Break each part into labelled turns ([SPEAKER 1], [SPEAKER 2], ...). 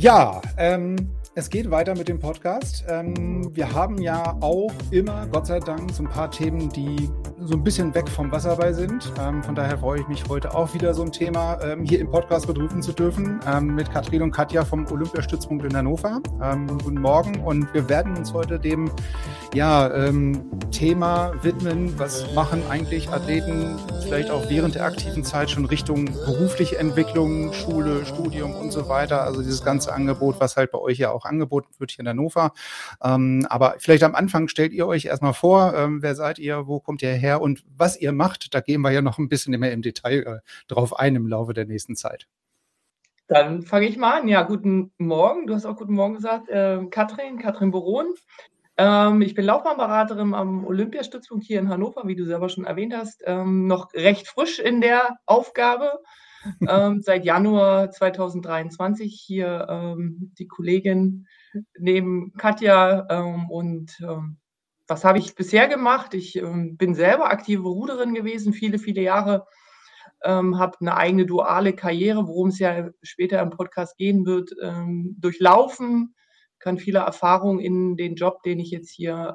[SPEAKER 1] Ja, ähm, es geht weiter mit dem Podcast. Ähm, wir haben ja auch immer, Gott sei Dank, so ein paar Themen, die so ein bisschen weg vom Wasserball sind. Ähm, von daher freue ich mich heute auch wieder so ein Thema ähm, hier im Podcast berufen zu dürfen mit Katrin und Katja vom Olympiastützpunkt in Hannover. Guten Morgen und wir werden uns heute dem ja, Thema widmen. Was machen eigentlich Athleten vielleicht auch während der aktiven Zeit schon Richtung berufliche Entwicklung, Schule, Studium und so weiter? Also dieses ganze Angebot, was halt bei euch ja auch angeboten wird hier in Hannover. Ähm, aber vielleicht am Anfang stellt ihr euch erstmal vor, wer seid ihr, wo kommt ihr her? her und was ihr macht, da gehen wir ja noch ein bisschen mehr im Detail äh, drauf ein im Laufe der nächsten Zeit.
[SPEAKER 2] Dann fange ich mal an. Ja, guten Morgen. Du hast auch guten Morgen gesagt. Äh, Katrin, Katrin Boron. Ähm, ich bin Laufbahnberaterin am Olympiastützpunkt hier in Hannover, wie du selber schon erwähnt hast. Ähm, noch recht frisch in der Aufgabe. Ähm, seit Januar 2023 hier ähm, die Kollegin neben Katja ähm, und ähm, was habe ich bisher gemacht? Ich ähm, bin selber aktive Ruderin gewesen, viele, viele Jahre. Ähm, habe eine eigene duale Karriere, worum es ja später im Podcast gehen wird, durchlaufen, kann viele Erfahrungen in den Job, den ich jetzt hier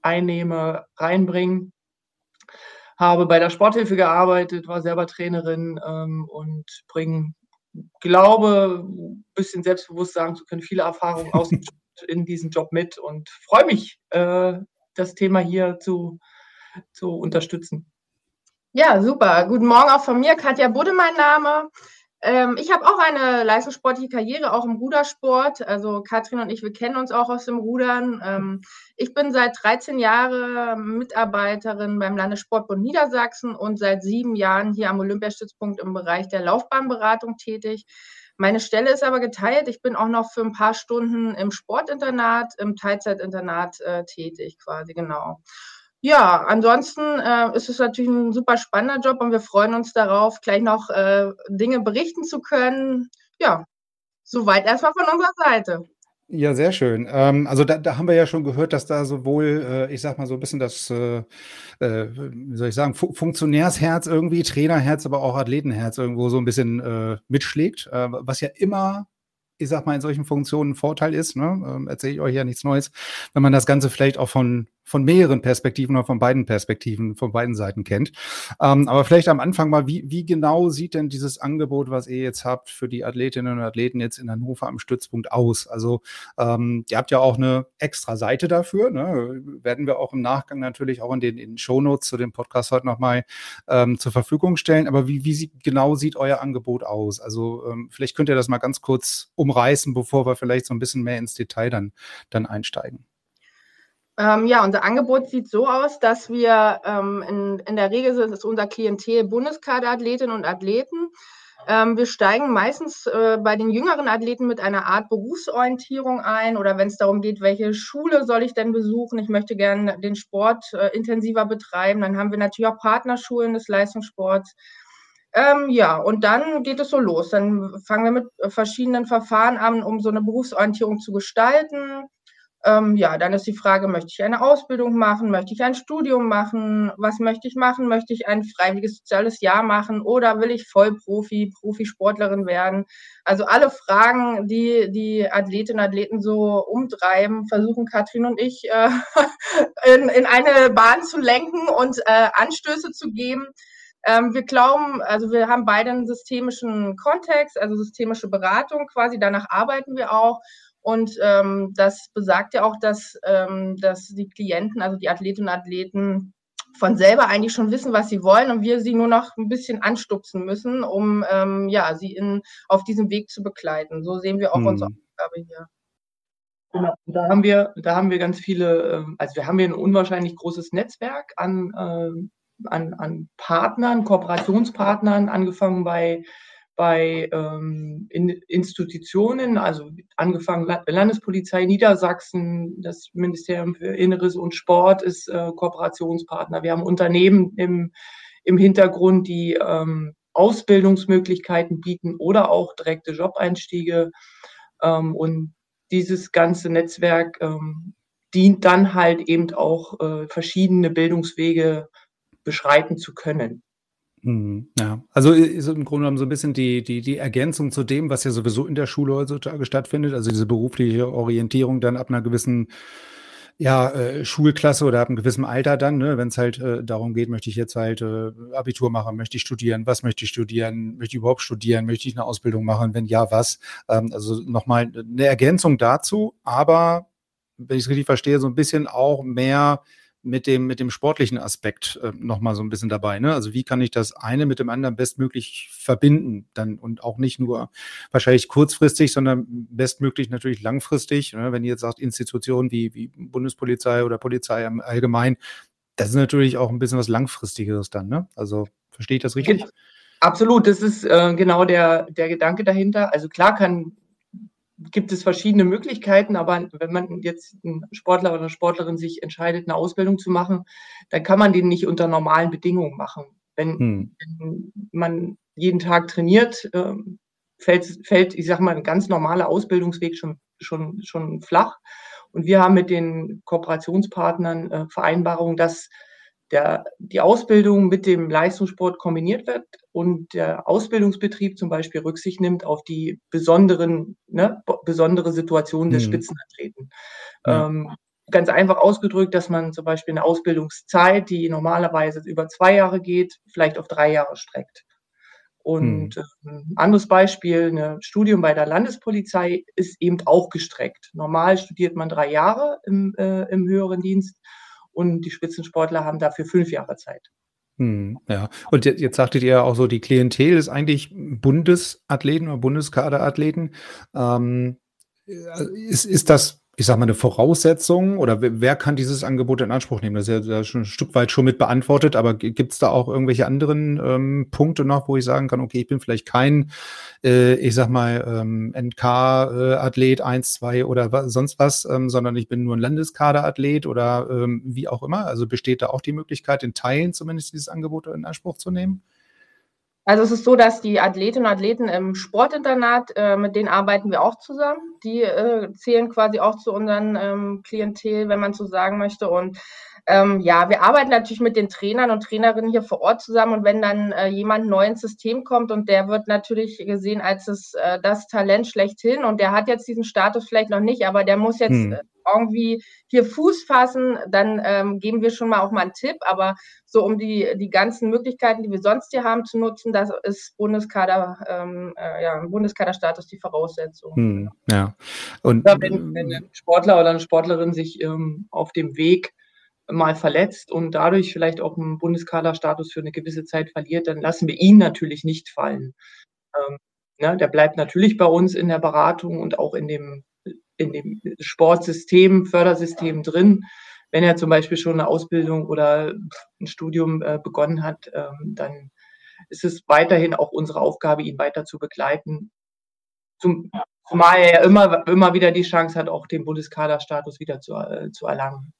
[SPEAKER 2] einnehme, reinbringen. Habe bei der Sporthilfe gearbeitet, war selber Trainerin ähm, und bringe, glaube, ein bisschen selbstbewusst sagen zu können, viele Erfahrungen aus dem in diesen Job mit und freue mich, äh, das Thema hier zu, zu unterstützen.
[SPEAKER 3] Ja, super. Guten Morgen auch von mir. Katja Budde, mein Name. Ähm, ich habe auch eine leistungssportliche Karriere, auch im Rudersport. Also Katrin und ich, wir kennen uns auch aus dem Rudern. Ähm, ich bin seit 13 Jahren Mitarbeiterin beim Landessportbund Niedersachsen und seit sieben Jahren hier am Olympiastützpunkt im Bereich der Laufbahnberatung tätig. Meine Stelle ist aber geteilt. Ich bin auch noch für ein paar Stunden im Sportinternat, im Teilzeitinternat äh, tätig, quasi, genau. Ja, ansonsten äh, ist es natürlich ein super spannender Job und wir freuen uns darauf, gleich noch äh, Dinge berichten zu können. Ja, soweit erstmal von unserer Seite.
[SPEAKER 1] Ja, sehr schön. Ähm, also da, da haben wir ja schon gehört, dass da sowohl, äh, ich sag mal so ein bisschen das, äh, äh, wie soll ich sagen, Fu Funktionärsherz irgendwie, Trainerherz, aber auch Athletenherz irgendwo so ein bisschen äh, mitschlägt, äh, was ja immer ich sag mal, in solchen Funktionen ein Vorteil ist, ne? ähm, erzähle ich euch ja nichts Neues, wenn man das Ganze vielleicht auch von, von mehreren Perspektiven oder von beiden Perspektiven, von beiden Seiten kennt. Ähm, aber vielleicht am Anfang mal, wie, wie genau sieht denn dieses Angebot, was ihr jetzt habt, für die Athletinnen und Athleten jetzt in Hannover am Stützpunkt aus? Also ähm, ihr habt ja auch eine extra Seite dafür, ne? werden wir auch im Nachgang natürlich auch in den, in den Shownotes zu dem Podcast heute nochmal ähm, zur Verfügung stellen. Aber wie, wie sieht, genau sieht euer Angebot aus? Also ähm, vielleicht könnt ihr das mal ganz kurz um umreißen, bevor wir vielleicht so ein bisschen mehr ins Detail dann, dann einsteigen?
[SPEAKER 3] Ähm, ja, unser Angebot sieht so aus, dass wir ähm, in, in der Regel es unser Klientel Bundeskaderathletinnen und Athleten. Ähm, wir steigen meistens äh, bei den jüngeren Athleten mit einer Art Berufsorientierung ein oder wenn es darum geht, welche Schule soll ich denn besuchen? Ich möchte gerne den Sport äh, intensiver betreiben. Dann haben wir natürlich auch Partnerschulen des Leistungssports. Ähm, ja, und dann geht es so los. Dann fangen wir mit verschiedenen Verfahren an, um so eine Berufsorientierung zu gestalten. Ähm, ja, dann ist die Frage, möchte ich eine Ausbildung machen? Möchte ich ein Studium machen? Was möchte ich machen? Möchte ich ein freiwilliges soziales Jahr machen? Oder will ich Vollprofi, Profisportlerin werden? Also alle Fragen, die die Athletinnen und Athleten so umtreiben, versuchen Katrin und ich äh, in, in eine Bahn zu lenken und äh, Anstöße zu geben, ähm, wir glauben, also wir haben beide einen systemischen Kontext, also systemische Beratung quasi, danach arbeiten wir auch. Und ähm, das besagt ja auch, dass, ähm, dass die Klienten, also die Athletinnen und Athleten, von selber eigentlich schon wissen, was sie wollen und wir sie nur noch ein bisschen anstupsen müssen, um ähm, ja, sie in, auf diesem Weg zu begleiten. So sehen wir auch hm. unsere Aufgabe hier.
[SPEAKER 2] Genau. Da haben wir, da haben wir ganz viele, ähm, also wir haben hier ein unwahrscheinlich großes Netzwerk an, ähm, an, an Partnern, Kooperationspartnern, angefangen bei, bei ähm, in Institutionen, also angefangen Landespolizei Niedersachsen, das Ministerium für Inneres und Sport ist äh, Kooperationspartner. Wir haben Unternehmen im, im Hintergrund, die ähm, Ausbildungsmöglichkeiten bieten oder auch direkte Job-Einstiege. Ähm, und dieses ganze Netzwerk ähm, dient dann halt eben auch äh, verschiedene Bildungswege beschreiten zu können.
[SPEAKER 1] Mhm, ja, also ist im Grunde genommen so ein bisschen die, die, die Ergänzung zu dem, was ja sowieso in der Schule heutzutage stattfindet, also diese berufliche Orientierung dann ab einer gewissen ja, äh, Schulklasse oder ab einem gewissen Alter dann, ne, wenn es halt äh, darum geht, möchte ich jetzt halt äh, Abitur machen, möchte ich studieren, was möchte ich studieren, möchte ich überhaupt studieren, möchte ich eine Ausbildung machen, wenn ja, was. Ähm, also nochmal eine Ergänzung dazu, aber wenn ich es richtig verstehe, so ein bisschen auch mehr mit dem, mit dem sportlichen Aspekt äh, nochmal so ein bisschen dabei. Ne? Also wie kann ich das eine mit dem anderen bestmöglich verbinden? Dann und auch nicht nur wahrscheinlich kurzfristig, sondern bestmöglich natürlich langfristig. Ne? Wenn ihr jetzt sagt, Institutionen wie, wie Bundespolizei oder Polizei im Allgemeinen, das ist natürlich auch ein bisschen was Langfristigeres dann. Ne? Also verstehe ich das richtig?
[SPEAKER 2] Absolut, das ist äh, genau der, der Gedanke dahinter. Also klar kann gibt es verschiedene Möglichkeiten, aber wenn man jetzt ein Sportler oder eine Sportlerin sich entscheidet, eine Ausbildung zu machen, dann kann man den nicht unter normalen Bedingungen machen. Wenn, hm. wenn man jeden Tag trainiert, ähm, fällt, fällt, ich sage mal, ein ganz normaler Ausbildungsweg schon, schon, schon flach. Und wir haben mit den Kooperationspartnern äh, Vereinbarungen, dass der, die Ausbildung mit dem Leistungssport kombiniert wird und der Ausbildungsbetrieb zum Beispiel Rücksicht nimmt auf die besonderen, ne, besondere Situationen des mhm. Spitzenathleten. Ja. Ähm, ganz einfach ausgedrückt, dass man zum Beispiel eine Ausbildungszeit, die normalerweise über zwei Jahre geht, vielleicht auf drei Jahre streckt. Und hm. ein anderes Beispiel, ein Studium bei der Landespolizei ist eben auch gestreckt. Normal studiert man drei Jahre im, äh, im höheren Dienst und die Spitzensportler haben dafür fünf Jahre Zeit.
[SPEAKER 1] Hm, ja, und jetzt, jetzt sagtet ihr ja auch so, die Klientel ist eigentlich Bundesathleten oder Bundeskaderathleten. Ähm, äh, ist, ist das ich sage mal, eine Voraussetzung oder wer kann dieses Angebot in Anspruch nehmen? Das ist ja schon ein Stück weit schon mit beantwortet, aber gibt es da auch irgendwelche anderen ähm, Punkte noch, wo ich sagen kann, okay, ich bin vielleicht kein, äh, ich sag mal, ähm, NK-Athlet 1, 2 oder was, sonst was, ähm, sondern ich bin nur ein Landeskaderathlet oder ähm, wie auch immer. Also besteht da auch die Möglichkeit, in Teilen zumindest dieses Angebot in Anspruch zu nehmen?
[SPEAKER 3] Also es ist so, dass die Athletinnen und Athleten im Sportinternat, äh, mit denen arbeiten wir auch zusammen. Die äh, zählen quasi auch zu unseren ähm, Klientel, wenn man so sagen möchte. Und ähm, ja, wir arbeiten natürlich mit den Trainern und Trainerinnen hier vor Ort zusammen und wenn dann äh, jemand neu ins System kommt und der wird natürlich gesehen als das, äh, das Talent schlechthin und der hat jetzt diesen Status vielleicht noch nicht, aber der muss jetzt hm. Irgendwie hier Fuß fassen, dann ähm, geben wir schon mal auch mal einen Tipp, aber so um die, die ganzen Möglichkeiten, die wir sonst hier haben zu nutzen, das ist Bundeskader, ähm, äh, ja, Bundeskaderstatus die Voraussetzung. Hm,
[SPEAKER 1] ja.
[SPEAKER 2] Und wenn, wenn, ein Sportler oder eine Sportlerin sich ähm, auf dem Weg mal verletzt und dadurch vielleicht auch einen Bundeskaderstatus für eine gewisse Zeit verliert, dann lassen wir ihn natürlich nicht fallen. Ähm, ne, der bleibt natürlich bei uns in der Beratung und auch in dem, in dem Sportsystem, Fördersystem drin. Wenn er zum Beispiel schon eine Ausbildung oder ein Studium äh, begonnen hat, ähm, dann ist es weiterhin auch unsere Aufgabe, ihn weiter zu begleiten. Zum, zumal er immer, immer wieder die Chance hat, auch den Bundeskaderstatus wieder zu, äh, zu erlangen.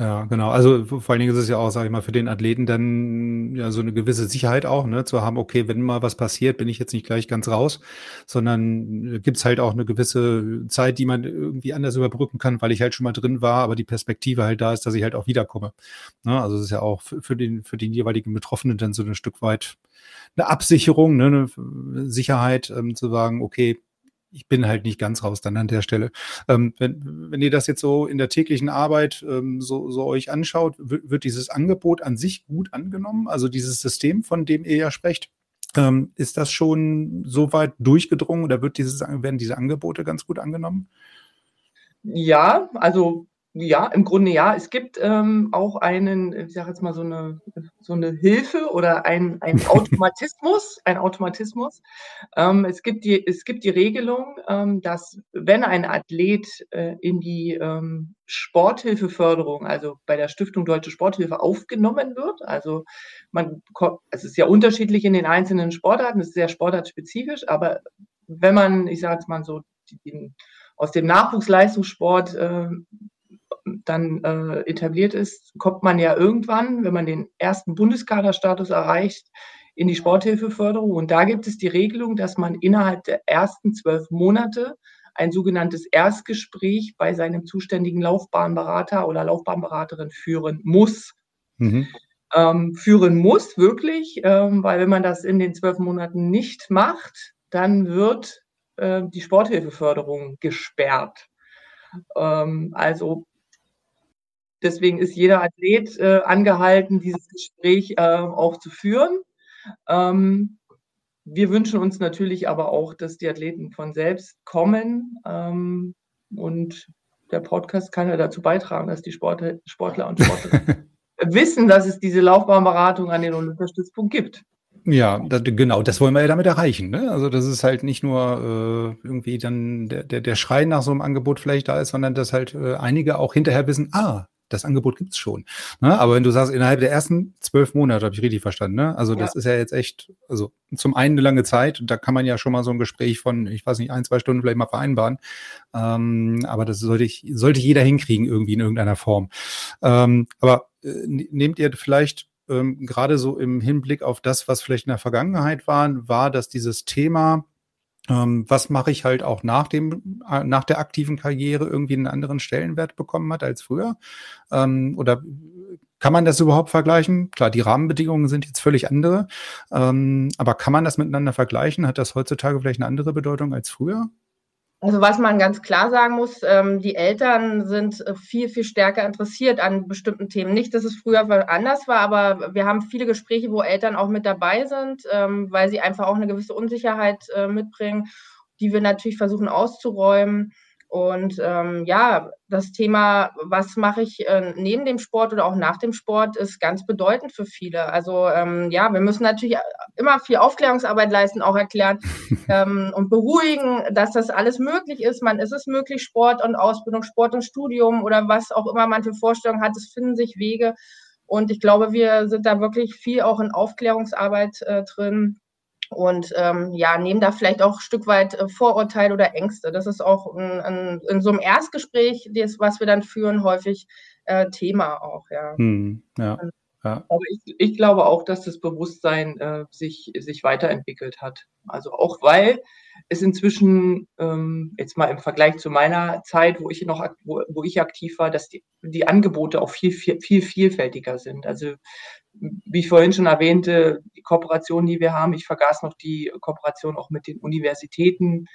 [SPEAKER 1] Ja, genau. Also vor allen Dingen ist es ja auch, sage ich mal, für den Athleten dann ja so eine gewisse Sicherheit auch, ne, zu haben, okay, wenn mal was passiert, bin ich jetzt nicht gleich ganz raus, sondern gibt's halt auch eine gewisse Zeit, die man irgendwie anders überbrücken kann, weil ich halt schon mal drin war, aber die Perspektive halt da ist, dass ich halt auch wiederkomme. Ne? Also es ist ja auch für, für, den, für den jeweiligen Betroffenen dann so ein Stück weit eine Absicherung, ne, eine Sicherheit, ähm, zu sagen, okay, ich bin halt nicht ganz raus dann an der Stelle. Ähm, wenn, wenn ihr das jetzt so in der täglichen Arbeit ähm, so, so euch anschaut, wird dieses Angebot an sich gut angenommen? Also dieses System, von dem ihr ja sprecht, ähm, ist das schon so weit durchgedrungen oder wird dieses, werden diese Angebote ganz gut angenommen?
[SPEAKER 2] Ja, also ja, im Grunde ja. Es gibt ähm, auch einen, ich sage jetzt mal so eine, so eine Hilfe oder ein, ein Automatismus, ein Automatismus. Ähm, es, gibt die, es gibt die Regelung, ähm, dass wenn ein Athlet äh, in die ähm, Sporthilfeförderung, also bei der Stiftung Deutsche Sporthilfe aufgenommen wird, also man, es ist ja unterschiedlich in den einzelnen Sportarten, es ist sehr sportartspezifisch, aber wenn man, ich sage jetzt mal so, den, aus dem Nachwuchsleistungssport äh, dann äh, etabliert ist, kommt man ja irgendwann, wenn man den ersten Bundeskaderstatus erreicht, in die Sporthilfeförderung. Und da gibt es die Regelung, dass man innerhalb der ersten zwölf Monate ein sogenanntes Erstgespräch bei seinem zuständigen Laufbahnberater oder Laufbahnberaterin führen muss. Mhm. Ähm, führen muss, wirklich, ähm, weil wenn man das in den zwölf Monaten nicht macht, dann wird äh, die Sporthilfeförderung gesperrt. Ähm, also Deswegen ist jeder Athlet äh, angehalten, dieses Gespräch äh, auch zu führen. Ähm, wir wünschen uns natürlich aber auch, dass die Athleten von selbst kommen. Ähm, und der Podcast kann ja dazu beitragen, dass die Sportler, Sportler und Sportlerinnen wissen, dass es diese Laufbahnberatung an den Olympiastützpunkt gibt.
[SPEAKER 1] Ja, das, genau, das wollen wir ja damit erreichen. Ne? Also, dass es halt nicht nur äh, irgendwie dann der, der, der Schrei nach so einem Angebot vielleicht da ist, sondern dass halt äh, einige auch hinterher wissen, ah, das Angebot gibt's schon. Ne? Aber wenn du sagst, innerhalb der ersten zwölf Monate, habe ich richtig verstanden, ne? Also das ja. ist ja jetzt echt, also zum einen eine lange Zeit, da kann man ja schon mal so ein Gespräch von, ich weiß nicht, ein, zwei Stunden vielleicht mal vereinbaren. Ähm, aber das sollte ich, sollte jeder hinkriegen, irgendwie in irgendeiner Form. Ähm, aber äh, nehmt ihr vielleicht ähm, gerade so im Hinblick auf das, was vielleicht in der Vergangenheit war, war, dass dieses Thema ähm, was mache ich halt auch nach dem, äh, nach der aktiven Karriere irgendwie einen anderen Stellenwert bekommen hat als früher? Ähm, oder kann man das überhaupt vergleichen? Klar, die Rahmenbedingungen sind jetzt völlig andere, ähm, aber kann man das miteinander vergleichen? Hat das heutzutage vielleicht eine andere Bedeutung als früher?
[SPEAKER 3] Also was man ganz klar sagen muss, ähm, die Eltern sind äh, viel, viel stärker interessiert an bestimmten Themen. Nicht, dass es früher anders war, aber wir haben viele Gespräche, wo Eltern auch mit dabei sind, ähm, weil sie einfach auch eine gewisse Unsicherheit äh, mitbringen, die wir natürlich versuchen auszuräumen. Und ähm, ja, das Thema, was mache ich äh, neben dem Sport oder auch nach dem Sport, ist ganz bedeutend für viele. Also ähm, ja, wir müssen natürlich immer viel Aufklärungsarbeit leisten, auch erklären ähm, und beruhigen, dass das alles möglich ist. Man ist es möglich, Sport und Ausbildung, Sport und Studium oder was auch immer man für Vorstellungen hat, es finden sich Wege. Und ich glaube, wir sind da wirklich viel auch in Aufklärungsarbeit äh, drin und ähm, ja, nehmen da vielleicht auch ein Stück weit äh, Vorurteile oder Ängste. Das ist auch ein, ein, in so einem Erstgespräch, das, was wir dann führen, häufig äh, Thema auch, ja. Hm,
[SPEAKER 2] ja. Ja. Aber ich, ich, glaube auch, dass das Bewusstsein äh, sich, sich weiterentwickelt hat. Also auch weil es inzwischen, ähm, jetzt mal im Vergleich zu meiner Zeit, wo ich noch wo, wo ich aktiv war, dass die, die Angebote auch viel, viel, viel vielfältiger sind. Also wie ich vorhin schon erwähnte, die Kooperation, die wir haben, ich vergaß noch die Kooperation auch mit den Universitäten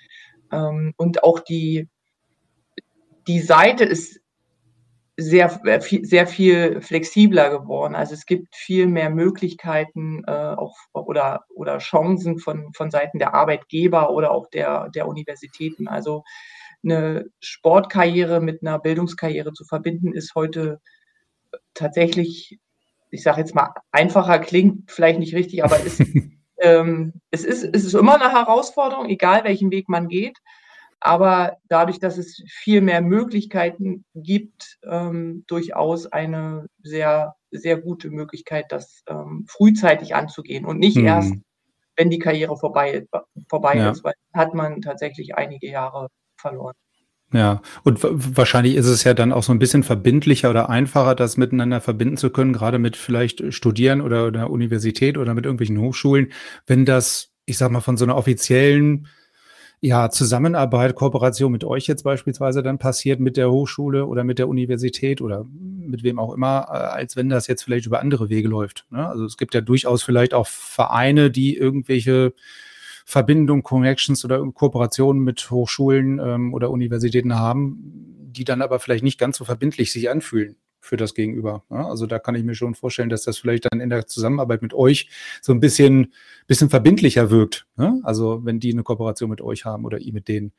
[SPEAKER 2] ähm, und auch die, die Seite ist sehr, äh, sehr viel flexibler geworden. Also es gibt viel mehr Möglichkeiten äh, auch, oder, oder Chancen von, von Seiten der Arbeitgeber oder auch der, der Universitäten. Also eine Sportkarriere mit einer Bildungskarriere zu verbinden, ist heute tatsächlich ich sage jetzt mal, einfacher klingt vielleicht nicht richtig, aber ist, ähm, es, ist, es ist immer eine Herausforderung, egal welchen Weg man geht. Aber dadurch, dass es viel mehr Möglichkeiten gibt, ähm, durchaus eine sehr, sehr gute Möglichkeit, das ähm, frühzeitig anzugehen und nicht hm. erst, wenn die Karriere vorbei, vorbei ja. ist, weil hat man tatsächlich einige Jahre verloren.
[SPEAKER 1] Ja, und wahrscheinlich ist es ja dann auch so ein bisschen verbindlicher oder einfacher, das miteinander verbinden zu können, gerade mit vielleicht Studieren oder der Universität oder mit irgendwelchen Hochschulen, wenn das, ich sag mal, von so einer offiziellen ja, Zusammenarbeit, Kooperation mit euch jetzt beispielsweise dann passiert mit der Hochschule oder mit der Universität oder mit wem auch immer, äh, als wenn das jetzt vielleicht über andere Wege läuft. Ne? Also es gibt ja durchaus vielleicht auch Vereine, die irgendwelche Verbindung, Connections oder Kooperationen mit Hochschulen ähm, oder Universitäten haben, die dann aber vielleicht nicht ganz so verbindlich sich anfühlen für das Gegenüber. Ja, also da kann ich mir schon vorstellen, dass das vielleicht dann in der Zusammenarbeit mit euch so ein bisschen, bisschen verbindlicher wirkt. Ja? Also wenn die eine Kooperation mit euch haben oder ihr mit denen.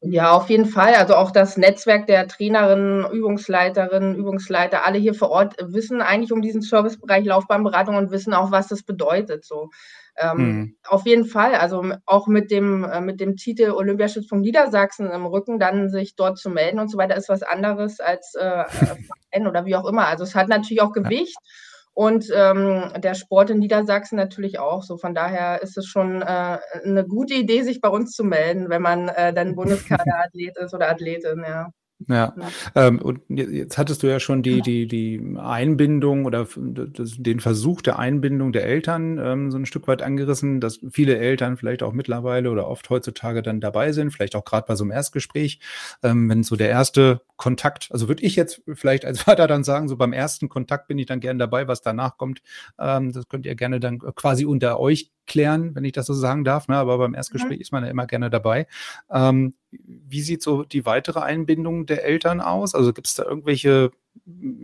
[SPEAKER 3] Ja, auf jeden Fall. Also auch das Netzwerk der Trainerinnen, Übungsleiterinnen, Übungsleiter, alle hier vor Ort wissen eigentlich um diesen Servicebereich Laufbahnberatung und wissen auch, was das bedeutet. So. Ähm, hm. Auf jeden Fall, also auch mit dem, äh, mit dem Titel Olympiastützpunkt Niedersachsen im Rücken, dann sich dort zu melden und so weiter, ist was anderes als äh, Verein oder wie auch immer. Also es hat natürlich auch Gewicht. Ja. Und ähm, der Sport in Niedersachsen natürlich auch. So von daher ist es schon äh, eine gute Idee, sich bei uns zu melden, wenn man äh, dann Bundeskaderathlet ist oder Athletin, ja.
[SPEAKER 1] Ja, ähm, und jetzt hattest du ja schon die, die, die Einbindung oder den Versuch der Einbindung der Eltern ähm, so ein Stück weit angerissen, dass viele Eltern vielleicht auch mittlerweile oder oft heutzutage dann dabei sind, vielleicht auch gerade bei so einem Erstgespräch, ähm, wenn so der erste Kontakt, also würde ich jetzt vielleicht als Vater dann sagen, so beim ersten Kontakt bin ich dann gerne dabei, was danach kommt, ähm, das könnt ihr gerne dann quasi unter euch klären, wenn ich das so sagen darf, ne? aber beim Erstgespräch mhm. ist man ja immer gerne dabei. Ähm, wie sieht so die weitere Einbindung der Eltern aus? Also gibt es da irgendwelche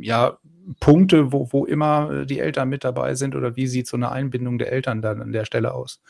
[SPEAKER 1] ja, Punkte, wo, wo immer die Eltern mit dabei sind oder wie sieht so eine Einbindung der Eltern dann an der Stelle aus?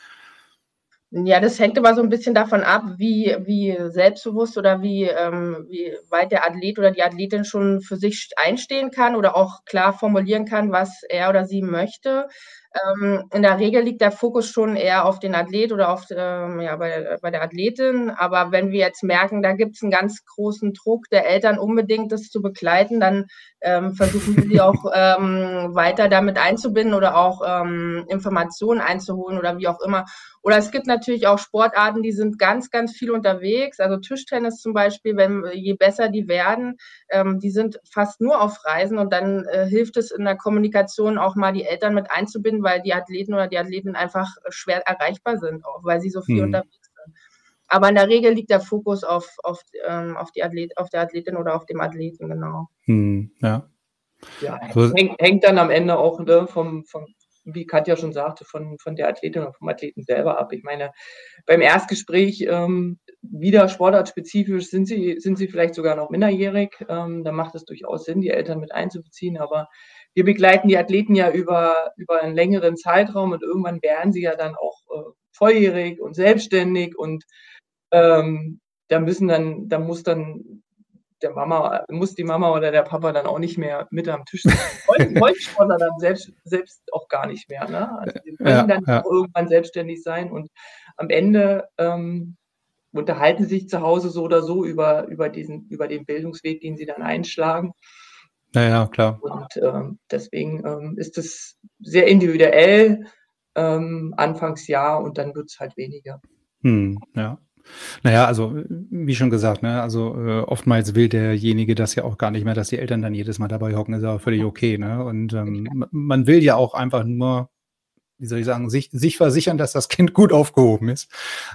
[SPEAKER 3] Ja, das hängt immer so ein bisschen davon ab, wie, wie selbstbewusst oder wie, ähm, wie weit der Athlet oder die Athletin schon für sich einstehen kann oder auch klar formulieren kann, was er oder sie möchte. Ähm, in der Regel liegt der Fokus schon eher auf den Athlet oder auf, ähm, ja, bei, bei der Athletin. Aber wenn wir jetzt merken, da gibt es einen ganz großen Druck der Eltern unbedingt, das zu begleiten, dann ähm, versuchen wir sie auch ähm, weiter damit einzubinden oder auch ähm, Informationen einzuholen oder wie auch immer. Oder es gibt natürlich auch Sportarten, die sind ganz, ganz viel unterwegs. Also Tischtennis zum Beispiel, wenn je besser die werden, ähm, die sind fast nur auf Reisen und dann äh, hilft es in der Kommunikation auch mal die Eltern mit einzubinden, weil die Athleten oder die Athleten einfach schwer erreichbar sind, auch weil sie so viel hm. unterwegs sind. Aber in der Regel liegt der Fokus auf, auf, ähm, auf, die Athlet, auf der Athletin oder auf dem Athleten, genau.
[SPEAKER 1] Hm, ja.
[SPEAKER 2] Ja, hängt, hängt, dann am Ende auch ne, vom, vom, wie Katja schon sagte, von, von der Athletin und vom Athleten selber ab. Ich meine, beim Erstgespräch ähm, wieder sportartspezifisch sind sie, sind sie vielleicht sogar noch minderjährig. Ähm, da macht es durchaus Sinn, die Eltern mit einzubeziehen. Aber wir begleiten die Athleten ja über, über einen längeren Zeitraum und irgendwann werden sie ja dann auch äh, volljährig und selbstständig und ähm, da müssen dann, da muss dann der Mama, muss die Mama oder der Papa dann auch nicht mehr mit am Tisch sitzen. Wollen dann selbst, selbst auch gar nicht mehr. Ne? Also die können ja, dann ja. auch irgendwann selbstständig sein und am Ende ähm, unterhalten sich zu Hause so oder so über, über, diesen, über den Bildungsweg, den sie dann einschlagen.
[SPEAKER 1] Naja, klar.
[SPEAKER 2] Und ähm, deswegen ähm, ist es sehr individuell, ähm, Anfangsjahr und dann wird es halt weniger.
[SPEAKER 1] Hm, ja. Naja, also wie schon gesagt, ne, also äh, oftmals will derjenige das ja auch gar nicht mehr, dass die Eltern dann jedes Mal dabei hocken, ist aber völlig okay. Ne? Und ähm, man will ja auch einfach nur, wie soll ich sagen, sich, sich versichern, dass das Kind gut aufgehoben ist.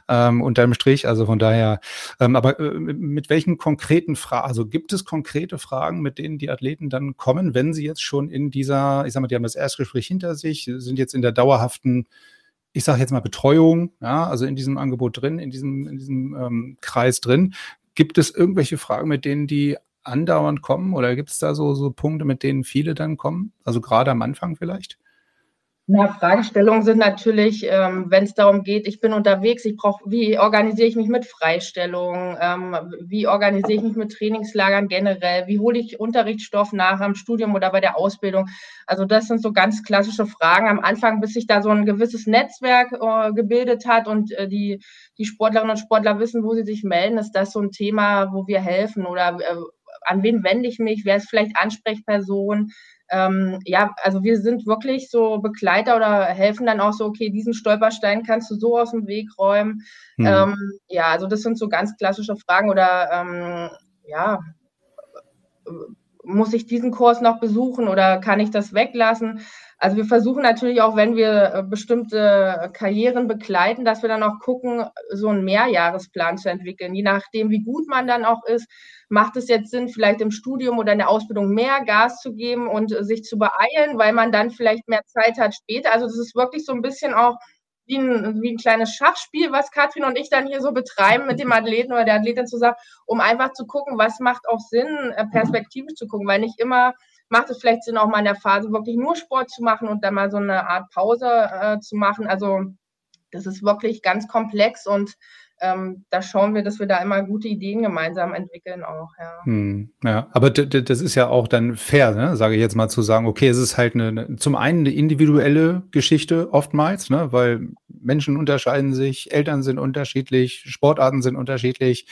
[SPEAKER 1] Ähm, unterm Strich, also von daher, ähm, aber äh, mit welchen konkreten Fragen, also gibt es konkrete Fragen, mit denen die Athleten dann kommen, wenn sie jetzt schon in dieser, ich sag mal, die haben das Erstgespräch hinter sich, sind jetzt in der dauerhaften ich sage jetzt mal Betreuung, ja, also in diesem Angebot drin, in diesem, in diesem ähm, Kreis drin. Gibt es irgendwelche Fragen, mit denen die andauernd kommen oder gibt es da so, so Punkte, mit denen viele dann kommen? Also gerade am Anfang vielleicht?
[SPEAKER 3] Na, Fragestellungen sind natürlich, ähm, wenn es darum geht, ich bin unterwegs, ich brauche, wie organisiere ich mich mit Freistellungen, ähm, wie organisiere ich mich mit Trainingslagern generell, wie hole ich Unterrichtsstoff nach am Studium oder bei der Ausbildung. Also das sind so ganz klassische Fragen am Anfang, bis sich da so ein gewisses Netzwerk äh, gebildet hat und äh, die, die Sportlerinnen und Sportler wissen, wo sie sich melden, ist das so ein Thema, wo wir helfen? Oder äh, an wen wende ich mich, wer ist vielleicht Ansprechperson, ähm, ja, also wir sind wirklich so Begleiter oder helfen dann auch so, okay, diesen Stolperstein kannst du so aus dem Weg räumen. Hm. Ähm, ja, also das sind so ganz klassische Fragen oder ähm, ja, muss ich diesen Kurs noch besuchen oder kann ich das weglassen? Also wir versuchen natürlich auch, wenn wir äh, bestimmte Karrieren begleiten, dass wir dann auch gucken, so einen Mehrjahresplan zu entwickeln. Je nachdem, wie gut man dann auch ist, macht es jetzt Sinn, vielleicht im Studium oder in der Ausbildung mehr Gas zu geben und sich zu beeilen, weil man dann vielleicht mehr Zeit hat später. Also das ist wirklich so ein bisschen auch wie ein, wie ein kleines Schachspiel, was Katrin und ich dann hier so betreiben mit dem Athleten oder der Athletin zusammen, um einfach zu gucken, was macht auch Sinn, äh, perspektivisch zu gucken, weil nicht immer macht es vielleicht Sinn, auch mal in der Phase wirklich nur Sport zu machen und dann mal so eine Art Pause äh, zu machen. Also das ist wirklich ganz komplex und ähm, da schauen wir, dass wir da immer gute Ideen gemeinsam entwickeln auch, ja.
[SPEAKER 1] Hm, ja, aber das ist ja auch dann fair, ne? sage ich jetzt mal zu sagen, okay, es ist halt eine, eine, zum einen eine individuelle Geschichte oftmals, ne? weil Menschen unterscheiden sich, Eltern sind unterschiedlich, Sportarten sind unterschiedlich,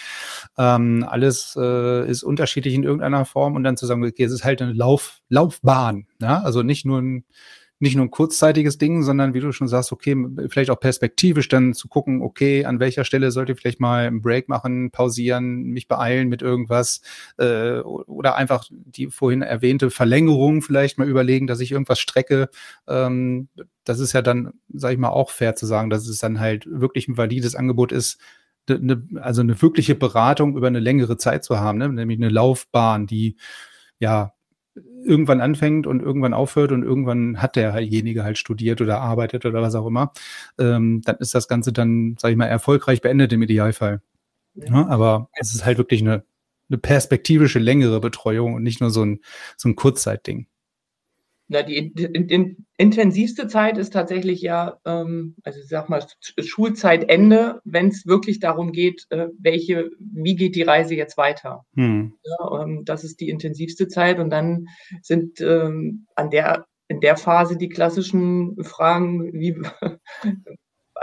[SPEAKER 1] ähm, alles äh, ist unterschiedlich in irgendeiner Form und dann zu sagen, okay, es ist halt eine Lauf, Laufbahn, ja? also nicht nur ein nicht nur ein kurzzeitiges Ding, sondern wie du schon sagst, okay, vielleicht auch perspektivisch dann zu gucken, okay, an welcher Stelle sollte ich vielleicht mal einen Break machen, pausieren, mich beeilen mit irgendwas äh, oder einfach die vorhin erwähnte Verlängerung vielleicht mal überlegen, dass ich irgendwas strecke. Ähm, das ist ja dann, sage ich mal, auch fair zu sagen, dass es dann halt wirklich ein valides Angebot ist, eine, also eine wirkliche Beratung über eine längere Zeit zu haben, ne? nämlich eine Laufbahn, die ja irgendwann anfängt und irgendwann aufhört und irgendwann hat derjenige halt studiert oder arbeitet oder was auch immer, ähm, dann ist das Ganze dann, sage ich mal, erfolgreich beendet im Idealfall. Ja, aber es ist halt wirklich eine, eine perspektivische, längere Betreuung und nicht nur so ein, so ein Kurzzeitding.
[SPEAKER 2] Na, die in, in, intensivste Zeit ist tatsächlich ja, ähm, also ich sag mal, Schulzeitende, wenn es wirklich darum geht, äh, welche, wie geht die Reise jetzt weiter. Hm. Ja, ähm, das ist die intensivste Zeit und dann sind ähm, an der in der Phase die klassischen Fragen, wie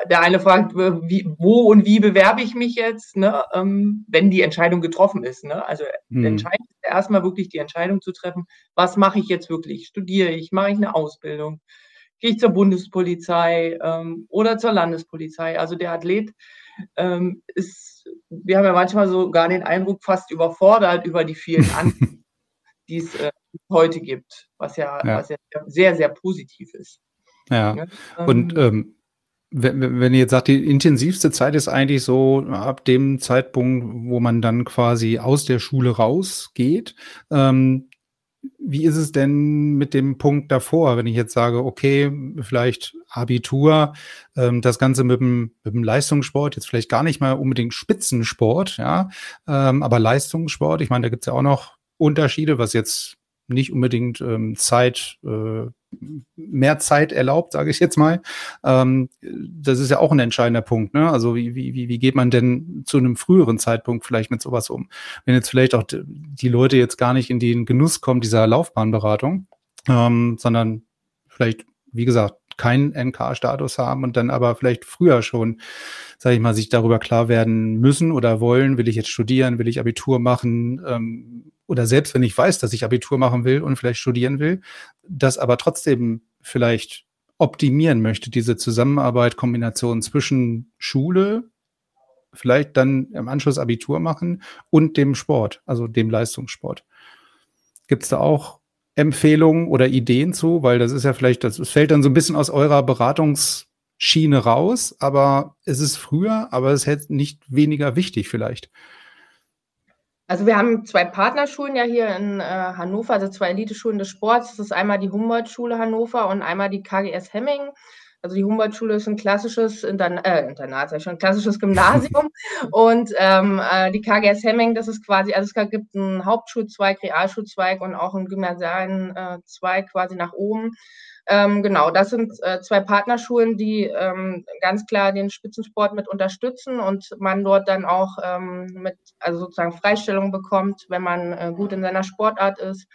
[SPEAKER 2] der eine fragt, wie, wo und wie bewerbe ich mich jetzt, ne, ähm, wenn die Entscheidung getroffen ist. Ne? Also hm. entscheidend ist erstmal wirklich die Entscheidung zu treffen, was mache ich jetzt wirklich? Studiere ich, mache ich eine Ausbildung, gehe ich zur Bundespolizei ähm, oder zur Landespolizei? Also der Athlet ähm, ist, wir haben ja manchmal sogar den Eindruck, fast überfordert über die vielen Antworten, die es äh, heute gibt, was ja, ja, was ja sehr, sehr positiv ist.
[SPEAKER 1] Ja, ja und ähm, ähm wenn, wenn ihr jetzt sagt, die intensivste Zeit ist eigentlich so ab dem Zeitpunkt, wo man dann quasi aus der Schule rausgeht. Ähm, wie ist es denn mit dem Punkt davor, wenn ich jetzt sage, okay, vielleicht Abitur, ähm, das Ganze mit dem, mit dem Leistungssport, jetzt vielleicht gar nicht mal unbedingt Spitzensport, ja, ähm, aber Leistungssport, ich meine, da gibt es ja auch noch Unterschiede, was jetzt nicht unbedingt ähm, Zeit, äh, mehr Zeit erlaubt, sage ich jetzt mal. Ähm, das ist ja auch ein entscheidender Punkt. Ne? Also wie, wie, wie geht man denn zu einem früheren Zeitpunkt vielleicht mit sowas um? Wenn jetzt vielleicht auch die Leute jetzt gar nicht in den Genuss kommen dieser Laufbahnberatung, ähm, sondern vielleicht, wie gesagt, keinen NK-Status haben und dann aber vielleicht früher schon, sage ich mal, sich darüber klar werden müssen oder wollen, will ich jetzt studieren, will ich Abitur machen, ähm, oder selbst wenn ich weiß, dass ich Abitur machen will und vielleicht studieren will, das aber trotzdem vielleicht optimieren möchte, diese Zusammenarbeit, Kombination zwischen Schule, vielleicht dann im Anschluss Abitur machen und dem Sport, also dem Leistungssport. Gibt es da auch Empfehlungen oder Ideen zu? Weil das ist ja vielleicht, das fällt dann so ein bisschen aus eurer Beratungsschiene raus, aber es ist früher, aber es ist nicht weniger wichtig vielleicht.
[SPEAKER 3] Also wir haben zwei Partnerschulen ja hier in äh, Hannover, also zwei Eliteschulen des Sports. Das ist einmal die Humboldt-Schule Hannover und einmal die KGS Hemming. Also die Humboldt-Schule ist ein klassisches Intern äh, Internat, schon ein klassisches Gymnasium. und ähm, äh, die KGS Hemming, das ist quasi, also es gibt einen Hauptschulzweig, Realschulzweig und auch einen gymnasialen äh, Zweig quasi nach oben. Ähm, genau, das sind äh, zwei Partnerschulen, die ähm, ganz klar den Spitzensport mit unterstützen und man dort dann auch ähm, mit, also sozusagen Freistellung bekommt, wenn man äh, gut in seiner Sportart ist.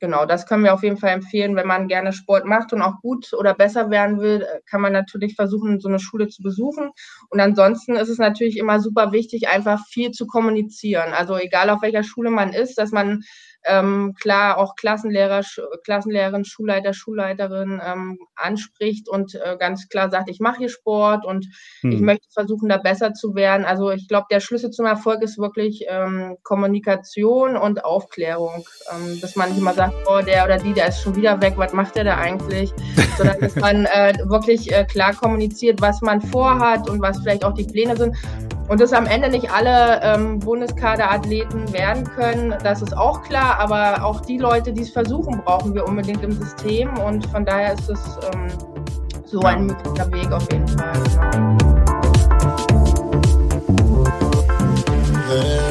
[SPEAKER 3] Genau, das können wir auf jeden Fall empfehlen. Wenn man gerne Sport macht und auch gut oder besser werden will, kann man natürlich versuchen, so eine Schule zu besuchen. Und ansonsten ist es natürlich immer super wichtig, einfach viel zu kommunizieren. Also egal auf welcher Schule man ist, dass man ähm, klar auch Klassenlehrer, Sch Klassenlehrerin, Schulleiter, Schulleiterin ähm, anspricht und äh, ganz klar sagt, ich mache hier Sport und hm. ich möchte versuchen, da besser zu werden. Also ich glaube, der Schlüssel zum Erfolg ist wirklich ähm, Kommunikation und Aufklärung, ähm, dass man nicht immer sagt, oh, der oder die, der ist schon wieder weg, was macht der da eigentlich? Sondern dass man äh, wirklich äh, klar kommuniziert, was man vorhat und was vielleicht auch die Pläne sind. Und dass am Ende nicht alle ähm, Bundeskaderathleten werden können, das ist auch klar. Aber auch die Leute, die es versuchen, brauchen wir unbedingt im System. Und von daher ist es ähm, so ein möglicher Weg auf jeden Fall. Genau.